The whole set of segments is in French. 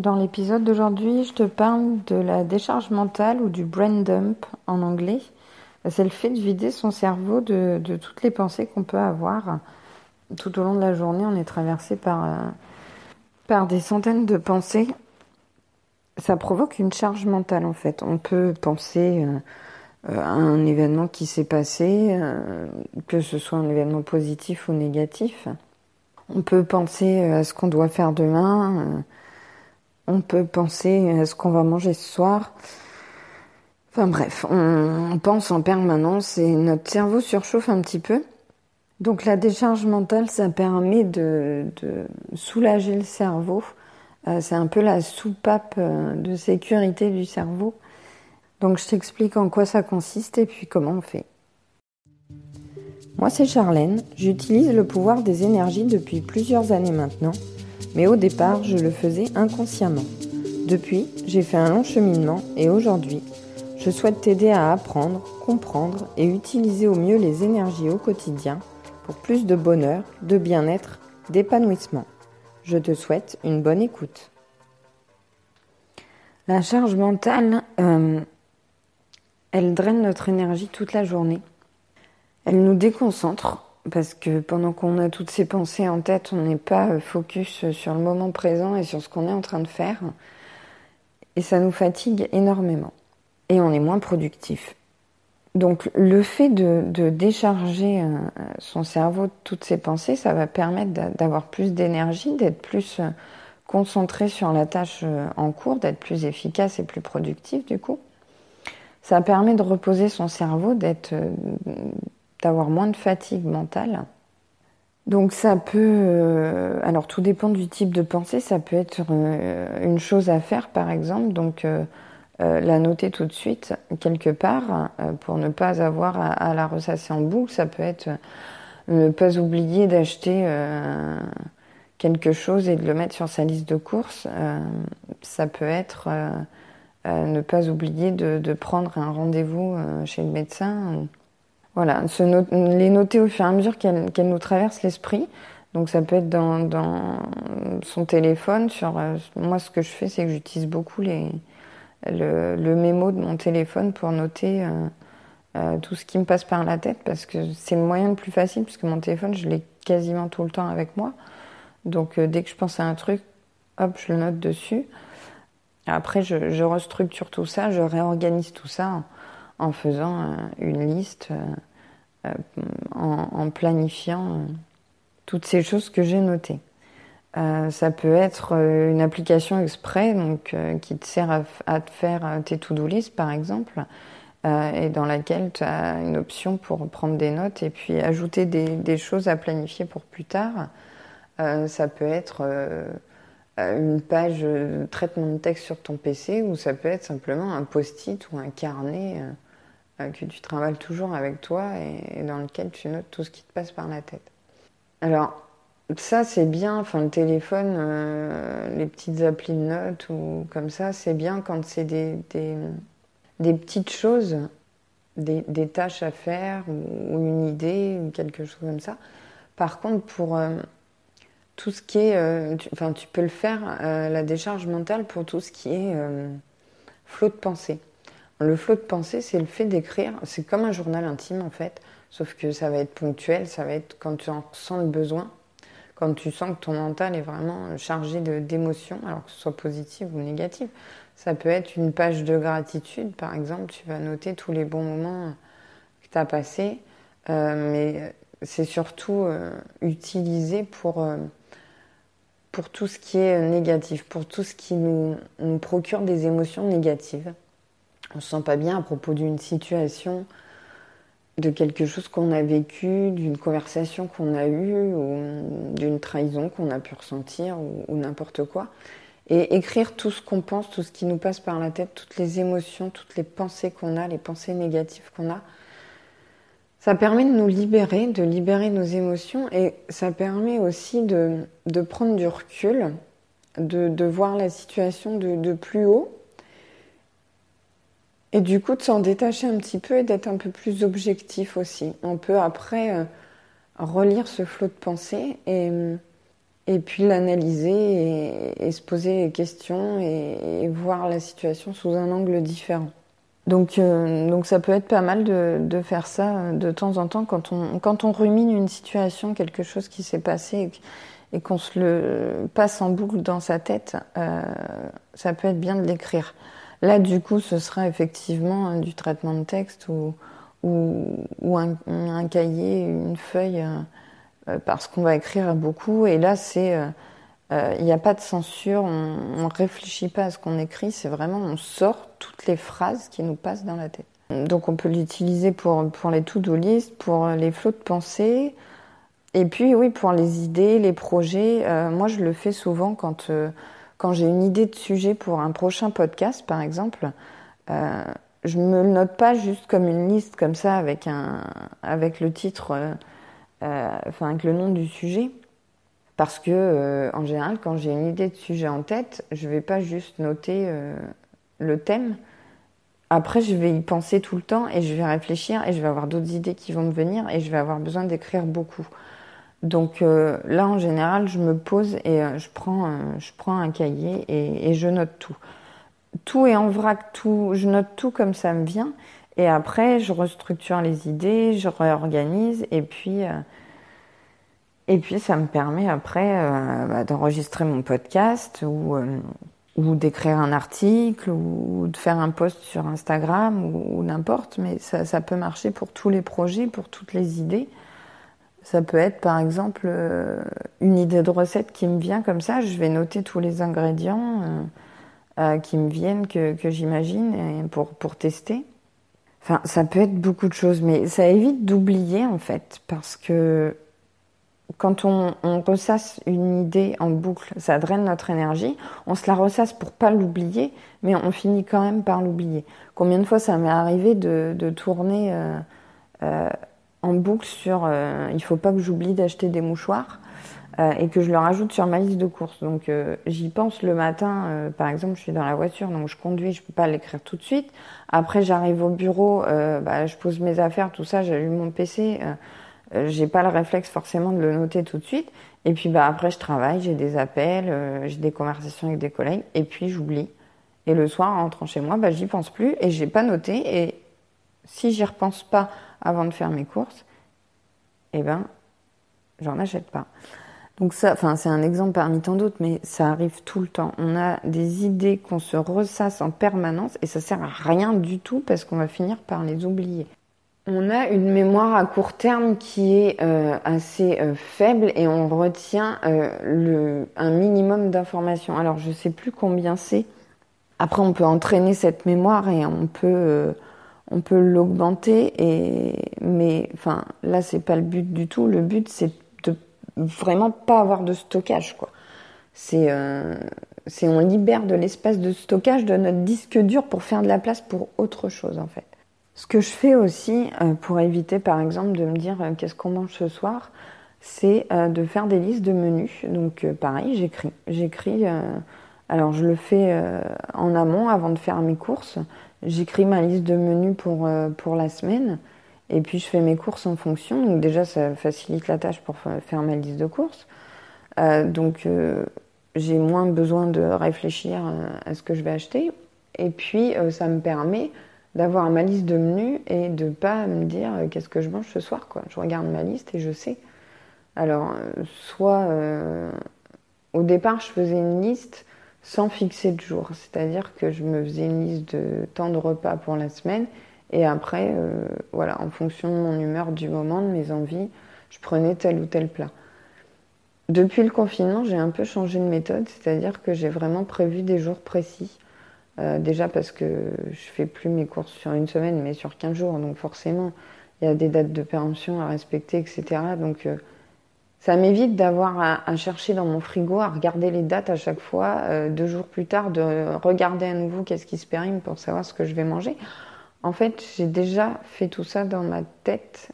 Dans l'épisode d'aujourd'hui, je te parle de la décharge mentale ou du brain dump en anglais. C'est le fait de vider son cerveau de, toutes les pensées qu'on peut avoir. Tout au long de la journée, on est traversé par, euh, par des centaines de pensées. Ça provoque une charge mentale en fait. On peut penser euh, à un événement qui s'est passé, euh, que ce soit un événement positif ou négatif. On peut penser à ce qu'on doit faire demain on peut penser à ce qu'on va manger ce soir. Enfin bref, on, pense en permanence et notre cerveau surchauffe un petit peu. Donc la décharge mentale, ça permet de, soulager le cerveau. Euh, c'est un peu la soupape euh, de sécurité du cerveau. Donc je t'explique en quoi ça consiste et puis comment on fait. Moi c'est Charlène, j'utilise le pouvoir des énergies depuis plusieurs années maintenant mais au départ, je le faisais inconsciemment. Depuis, j'ai fait un long cheminement et aujourd'hui, je souhaite t'aider à apprendre, comprendre et utiliser au mieux les énergies au quotidien pour plus de bonheur, de bien-être, d'épanouissement. Je te souhaite une bonne écoute. La charge mentale, euh, elle draine notre énergie toute la journée. Elle nous déconcentre parce que pendant qu'on a toutes ces pensées en tête, on n'est pas euh, focus sur le moment présent et sur ce qu'on est en train de faire. Et ça nous fatigue énormément. Et on est moins productif. Donc le fait de, décharger euh, son cerveau de toutes ces pensées, ça va permettre d'avoir plus d'énergie, d'être plus euh, concentré sur la tâche en cours, d'être plus efficace et plus productif du coup. Ça permet de reposer son cerveau, d'être d'avoir moins de fatigue mentale. Donc ça peut, euh, alors tout dépend du type de pensée, ça peut être euh, une chose à faire par exemple, donc euh, la noter tout de suite quelque part pour ne pas avoir à, la ressasser en boucle, ça peut être ne pas oublier d'acheter quelque chose et de le mettre sur sa liste de courses, ça peut être ne pas oublier de, de prendre un rendez-vous chez le médecin voilà, les noter au fur et à mesure qu'elles nous traversent l'esprit. Donc ça peut être dans, son téléphone. Sur euh, moi, ce que je fais, c'est que j'utilise beaucoup les, le, mémo de mon téléphone pour noter euh, euh, tout ce qui me passe par la tête parce que c'est le moyen le plus facile puisque mon téléphone, je l'ai quasiment tout le temps avec moi. Donc dès que je pense à un truc, hop, je le note dessus. Après, je restructure tout ça, je réorganise tout ça en faisant euh, une liste, euh, euh, en, planifiant toutes ces choses que j'ai notées. ça peut être une application exprès donc, qui te sert à, te faire tes to-do list par exemple et dans laquelle tu as une option pour prendre des notes et puis ajouter des, choses à planifier pour plus tard. ça peut être une page de traitement de texte sur ton PC ou ça peut être simplement un post-it ou un carnet que tu travailles toujours avec toi et, dans lequel tu notes tout ce qui te passe par la tête. Alors, ça c'est bien, enfin le téléphone, euh, les petites applis de notes ou comme ça, c'est bien quand c'est des, des, petites choses, des, tâches à faire ou, une idée ou quelque chose comme ça. Par contre, pour euh, tout ce qui est, enfin tu, peux le faire, la décharge mentale pour tout ce qui est flot de pensée. Le flot de pensée, c'est le fait d'écrire. C'est comme un journal intime en fait, sauf que ça va être ponctuel, ça va être quand tu en sens le besoin, quand tu sens que ton mental est vraiment chargé d'émotions, alors que ce soit positive ou négative. Ça peut être une page de gratitude, par exemple, tu vas noter tous les bons moments que tu as passés, euh, mais c'est surtout euh, utilisé pour, euh, pour tout ce qui est négatif, pour tout ce qui nous procure des émotions négatives on se sent pas bien à propos d'une situation, de quelque chose qu'on a vécu, d'une conversation qu'on a eue, ou d'une trahison qu'on a pu ressentir, ou, n'importe quoi. Et écrire tout ce qu'on pense, tout ce qui nous passe par la tête, toutes les émotions, toutes les pensées qu'on a, les pensées négatives qu'on a, ça permet de nous libérer, de libérer nos émotions, et ça permet aussi de, prendre du recul, de, voir la situation de plus haut et du coup, de s'en détacher un petit peu et d'être un peu plus objectif aussi. On peut après euh, relire ce flot de pensée et, et puis l'analyser et, se poser des questions et, voir la situation sous un angle différent. Donc, euh, donc ça peut être pas mal de, de, faire ça euh, de temps en temps quand on, quand on rumine une situation, quelque chose qui s'est passé et, qu'on se le passe en boucle dans sa tête, ça peut être bien de l'écrire. Là, du coup, ce sera effectivement euh, du traitement de texte ou, un, cahier, une feuille. Euh, parce qu'on va écrire beaucoup. Et là, c'est il euh, n'y euh, a pas de censure, on ne réfléchit pas à ce qu'on écrit, c'est vraiment on sort toutes les phrases qui nous passent dans la tête. Donc on peut l'utiliser pour, pour les to-do list, pour les flots de pensée, et puis oui, pour les idées, les projets. moi, je le fais souvent quand, quand j'ai une idée de sujet pour un prochain podcast, par exemple. je me note pas juste comme une liste comme ça avec, un, avec le titre euh, enfin avec le nom du sujet. Parce que, euh, en général, quand j'ai une idée de sujet en tête, je vais pas juste noter euh, le thème. Après, je vais y penser tout le temps et je vais réfléchir et je vais avoir d'autres idées qui vont me venir et je vais avoir besoin d'écrire beaucoup. Donc là, en général, je me pose et je, prends, je prends un cahier et, je note tout. Tout est en vrac, tout, je note tout comme ça me vient. Et après, je restructure les idées, je réorganise et puis et puis, ça me permet après euh, bah, d'enregistrer mon podcast ou, euh, ou d'écrire un article ou de faire un post sur Instagram ou, n'importe. Mais ça, peut marcher pour tous les projets, pour toutes les idées. Ça peut être par exemple euh, une idée de recette qui me vient comme ça. Je vais noter tous les ingrédients qui me viennent, que, j'imagine pour, pour tester. Enfin, ça peut être beaucoup de choses, mais ça évite d'oublier en fait, parce que quand on, ressasse une idée en boucle, ça draine notre énergie. On se la ressasse pour pas l'oublier, mais on finit quand même par l'oublier. Combien de fois ça m'est arrivé de, tourner euh, euh, en boucle sur euh, il faut pas que j'oublie d'acheter des mouchoirs et que je le rajoute sur ma liste de courses. Donc j'y pense le matin, par exemple, je suis dans la voiture, donc je conduis, je peux pas l'écrire tout de suite. Après j'arrive au bureau, bah, je pose mes affaires, tout ça, j'allume mon PC. Euh, j'ai pas le réflexe forcément de le noter tout de suite. Et puis bah après je travaille, j'ai des appels, euh, j'ai des conversations avec des collègues, et puis j'oublie. Et le soir, en rentrant chez moi, bah j'y pense plus et j'ai pas noté. Et si j'y repense pas avant de faire mes courses, eh ben j'en achète pas. Donc ça, enfin c'est un exemple parmi tant d'autres, mais ça arrive tout le temps. On a des idées qu'on se ressasse en permanence et ça sert à rien du tout parce qu'on va finir par les oublier. On a une mémoire à court terme qui est euh, assez euh, faible et on retient euh, le, un minimum d'informations. Alors je sais plus combien c'est. Après on peut entraîner cette mémoire et on peut on peut l'augmenter et mais enfin là c'est pas le but du tout. Le but c'est de vraiment pas avoir de stockage quoi. C'est c'est on libère de l'espace de stockage de notre disque dur pour faire de la place pour autre chose en fait. Ce que je fais aussi euh, pour éviter, par exemple, de me dire euh, qu'est-ce qu'on mange ce soir, c'est euh, de faire des listes de menus. Donc, pareil, j'écris. J'écris. alors, je le fais en amont avant de faire mes courses. J'écris ma liste de menus pour, pour la semaine. Et puis, je fais mes courses en fonction. Donc, déjà, ça facilite la tâche pour faire ma liste de courses. donc, j'ai moins besoin de réfléchir à ce que je vais acheter. Et puis, ça me permet d'avoir ma liste de menus et de pas me dire euh, qu'est-ce que je mange ce soir. Quoi. Je regarde ma liste et je sais. Alors, euh, soit euh, au départ, je faisais une liste sans fixer de jour, c'est-à-dire que je me faisais une liste de temps de repas pour la semaine et après, voilà, en fonction de mon humeur du moment, de mes envies, je prenais tel ou tel plat. Depuis le confinement, j'ai un peu changé de méthode, c'est-à-dire que j'ai vraiment prévu des jours précis. Euh, déjà parce que je fais plus mes courses sur une semaine, mais sur 15 jours. Donc forcément, il y a des dates de péremption à respecter, etc. Euh, ça m'évite d'avoir à, chercher dans mon frigo, à regarder les dates à chaque fois, euh, deux jours plus tard, de regarder à nouveau qu'est-ce qui se périme pour savoir ce que je vais manger. En fait, j'ai déjà fait tout ça dans ma tête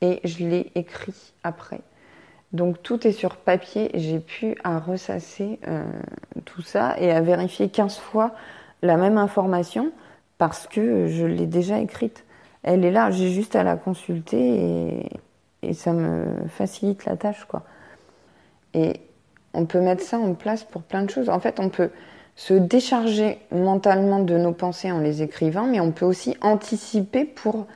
et je l'ai écrit après. Donc tout est sur papier, j'ai pu à ressasser euh, tout ça et à vérifier 15 fois la même information parce que je l'ai déjà écrite. Elle est là, j'ai juste à la consulter et, ça me facilite la tâche quoi. Et on peut mettre ça en place pour plein de choses. En fait, on peut se décharger mentalement de nos pensées en les écrivant, mais on peut aussi anticiper pour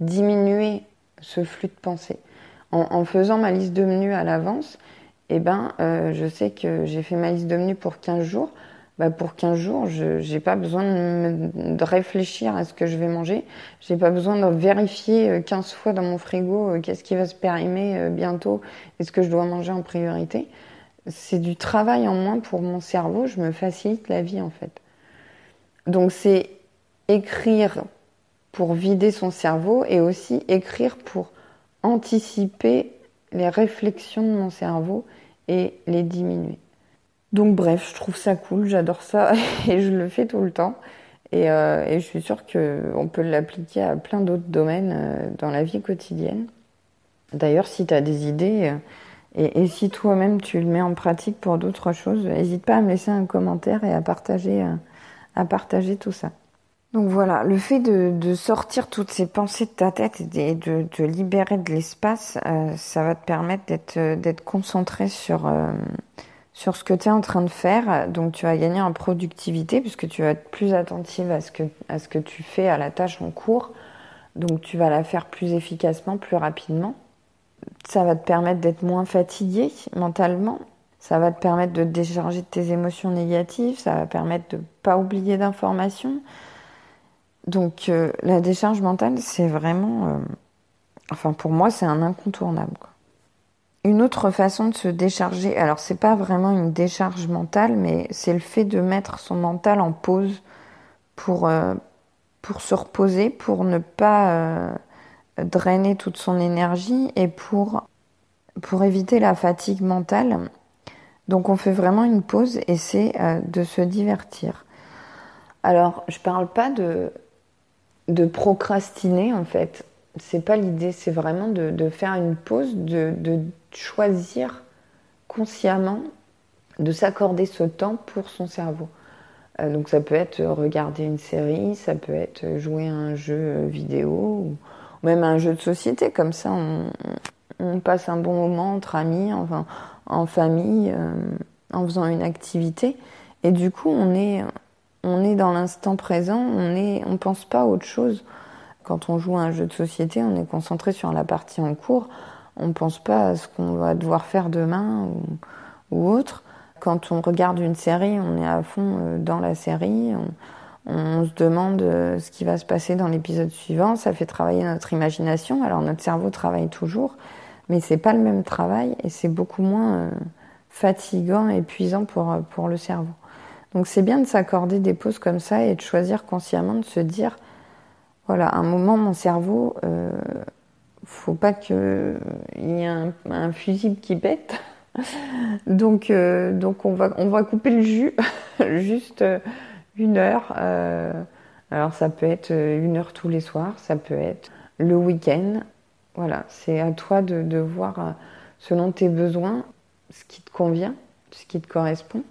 diminuer ce flux de pensée. En, faisant ma liste de menus à l'avance, eh ben, euh, je sais que j'ai fait ma liste de menus pour 15 jours. Bah pour 15 jours, je n'ai pas besoin de, réfléchir à ce que je vais manger. J'ai pas besoin de vérifier 15 euh, fois dans mon frigo euh, qu'est-ce qui va se périmer bientôt, est-ce que je dois manger en priorité. C'est du travail en moins pour mon cerveau, je me facilite la vie en fait. Donc c'est écrire pour vider son cerveau et aussi écrire pour anticiper les réflexions de mon cerveau et les diminuer. Donc bref, je trouve ça cool, j'adore ça et je le fais tout le temps. Et, euh, je suis sûre qu'on peut l'appliquer à plein d'autres domaines euh, dans la vie quotidienne. D'ailleurs, si tu as des idées euh, et, si toi-même tu le mets en pratique pour d'autres choses, n'hésite pas à me laisser un commentaire et à partager, à partager tout ça. Donc voilà, le fait de, sortir toutes ces pensées de ta tête et de te libérer de l'espace, ça va te permettre d'être concentré sur sur ce que tu es en train de faire. Donc tu vas gagner en productivité puisque tu vas être plus attentive à ce que tu fais à la tâche en cours. Donc tu vas la faire plus efficacement, plus rapidement. Ça va te permettre d'être moins fatigué mentalement. Ça va te permettre de décharger tes émotions négatives. Ça va permettre de pas oublier d'informations. Donc euh, la décharge mentale, c'est vraiment, euh, enfin pour moi, c'est un incontournable. Une autre façon de se décharger, alors c'est pas vraiment une décharge mentale, mais c'est le fait de mettre son mental en pause pour euh, pour se reposer, pour ne pas drainer toute son énergie et pour pour éviter la fatigue mentale. Donc on fait vraiment une pause et c'est de se divertir. Alors, je parle pas de de procrastiner en fait. C'est pas l'idée, c'est vraiment de, faire une pause, de, choisir consciemment de s'accorder ce temps pour son cerveau. Euh, donc ça peut être regarder une série, ça peut être jouer à un jeu vidéo ou même un jeu de société. Comme ça, on, passe un bon moment entre amis, enfin, en famille, euh, en faisant une activité. Et du coup, on est, on est dans l'instant présent, on est, on pense pas à autre chose. Quand on joue à un jeu de société, on est concentré sur la partie en cours. On ne pense pas à ce qu'on va devoir faire demain ou, autre. Quand on regarde une série, on est à fond euh, dans la série. On, se demande euh, ce qui va se passer dans l'épisode suivant. Ça fait travailler notre imagination. Alors notre cerveau travaille toujours, mais c'est pas le même travail et c'est beaucoup moins euh, fatigant et épuisant pour, pour le cerveau. Donc c'est bien de s'accorder des pauses comme ça et de choisir consciemment de se dire, voilà, à un moment, mon cerveau, euh, faut pas qu'il y ait un, fusible qui pète. donc, euh, on, va, couper le jus, juste euh, une heure. Euh, alors ça peut être une heure tous les soirs, ça peut être le week-end. Voilà, c'est à toi de, voir selon tes besoins ce qui te convient, ce qui te correspond.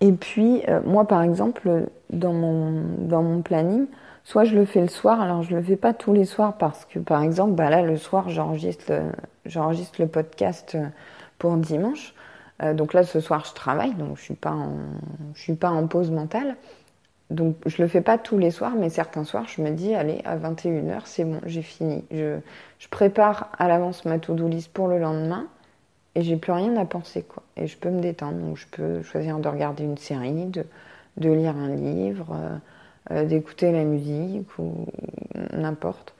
Et puis, moi, par exemple, dans mon planning, soit je le fais le soir, alors je le fais pas tous les soirs parce que, par exemple, bah là, le soir, j'enregistre le, podcast pour dimanche. Euh, donc là, ce soir, je travaille, donc je suis pas en, je suis pas en pause mentale. Donc je le fais pas tous les soirs, mais certains soirs, je me dis, allez, à 21h, c'est bon, j'ai fini. Je, prépare à l'avance ma to-do list pour le lendemain et j'ai plus rien à penser quoi. Et je peux me détendre, donc je peux choisir de regarder une série, de, de lire un livre, euh, euh, d'écouter la musique ou n'importe.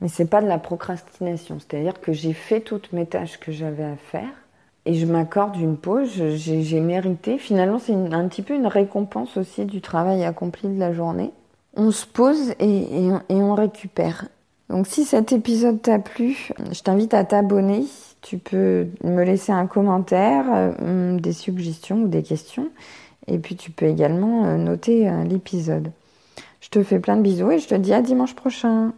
Mais c'est pas de la procrastination, c'est-à-dire que j'ai fait toutes mes tâches que j'avais à faire et je m'accorde une pause, j'ai mérité. Finalement, c'est un petit peu une récompense aussi du travail accompli de la journée. On se pose et, on récupère. Donc si cet épisode t'a plu, je t'invite à t'abonner tu peux me laisser un commentaire, euh, des suggestions ou des questions. Et puis tu peux également euh, noter l'épisode. Je te fais plein de bisous et je te dis à dimanche prochain.